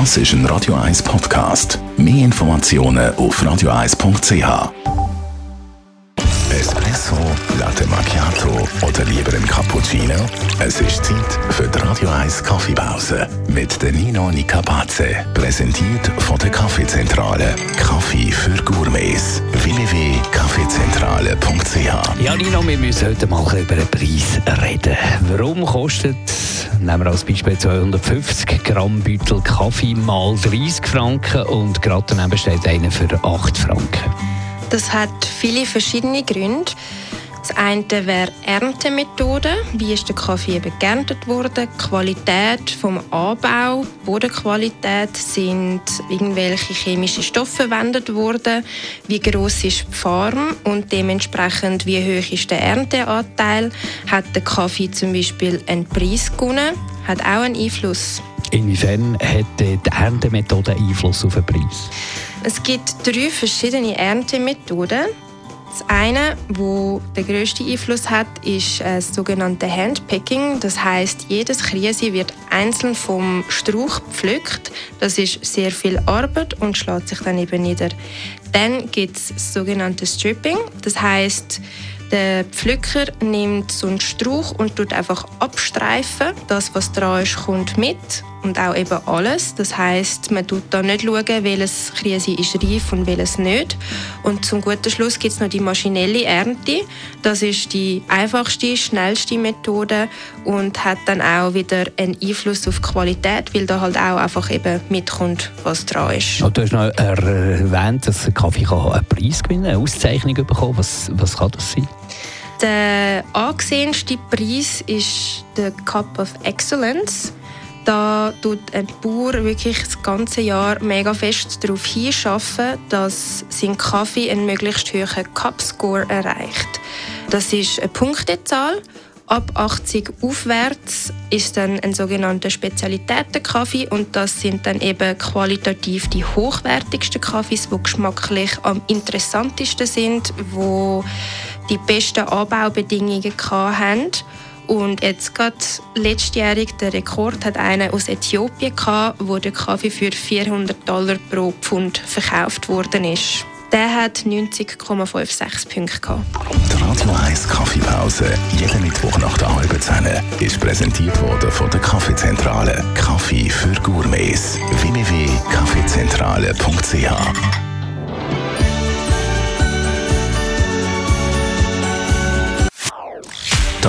Das ist ein Radio 1 Podcast. Mehr Informationen auf radio1.ch. Espresso, Latte Macchiato oder lieber ein Cappuccino? Es ist Zeit für die Radio 1 Kaffeepause mit der Nino Nicapace. Präsentiert von der Kaffeezentrale. Kaffee für Gourmets. www.kaffeezentrale.ch Ja, Nino, wir müssen heute mal über den Preis reden. Warum kostet, nehmen wir als Beispiel 250 Gramm Beutel Kaffee mal 30 Franken und gerade daneben steht einer für 8 Franken? Das hat viele verschiedene Gründe. Das eine wäre Erntemethode. Wie ist der Kaffee eben geerntet worden? Die Qualität vom Anbau, Bodenqualität, sind irgendwelche chemische Stoffe verwendet worden? Wie groß ist die Farm und dementsprechend wie hoch ist der Ernteanteil? Hat der Kaffee zum Beispiel einen Preis gewonnen? Hat auch einen Einfluss. Inwiefern hat die Erntemethode Einfluss auf den Preis? Es gibt drei verschiedene Erntemethoden. Das eine, wo der größte Einfluss hat, ist äh, das sogenannte Handpicking. Das heißt, jedes Krise wird einzeln vom Strauch gepflückt. Das ist sehr viel Arbeit und schlägt sich dann eben nieder. Dann gibt es das sogenannte Stripping. Das heißt, der Pflücker nimmt so einen Strauch und tut einfach abstreifen. Das, was dran ist, kommt mit und auch eben alles. Das heißt, man tut da nicht schauen, welches Krise ist reif und welches nicht. Und zum guten Schluss gibt es noch die maschinelle Ernte. Das ist die einfachste, schnellste Methode und hat dann auch wieder einen Einfluss auf die Qualität, weil da halt auch einfach eben mitkommt, was dran ist. Und du hast noch erwähnt, dass ein Kaffee einen Preis gewinnen kann, eine Auszeichnung bekommen. Was, was kann das sein? Der angesehenste Preis ist der Cup of Excellence. Da tut ein Bauer wirklich das ganze Jahr mega fest darauf hinschaffen, dass sein Kaffee einen möglichst hohen Cup-Score erreicht. Das ist eine Punktezahl. Ab 80 aufwärts ist dann ein sogenannter Spezialitätenkaffee und das sind dann eben qualitativ die hochwertigsten Kaffees, die geschmacklich am interessantesten sind, wo die besten Anbaubedingungen haben. Und jetzt gerade letztjährig der Rekord hat einer aus Äthiopien gehabt, wo der Kaffee für 400 Dollar pro Pfund verkauft worden ist. Der hat 90,56 Punkte gehabt. Die Radio 1 Kaffeepause, jeden Mittwoch nach der halben Zehn, ist präsentiert worden von der Kaffeezentrale. Kaffee für Gourmets. www.kaffeezentrale.ch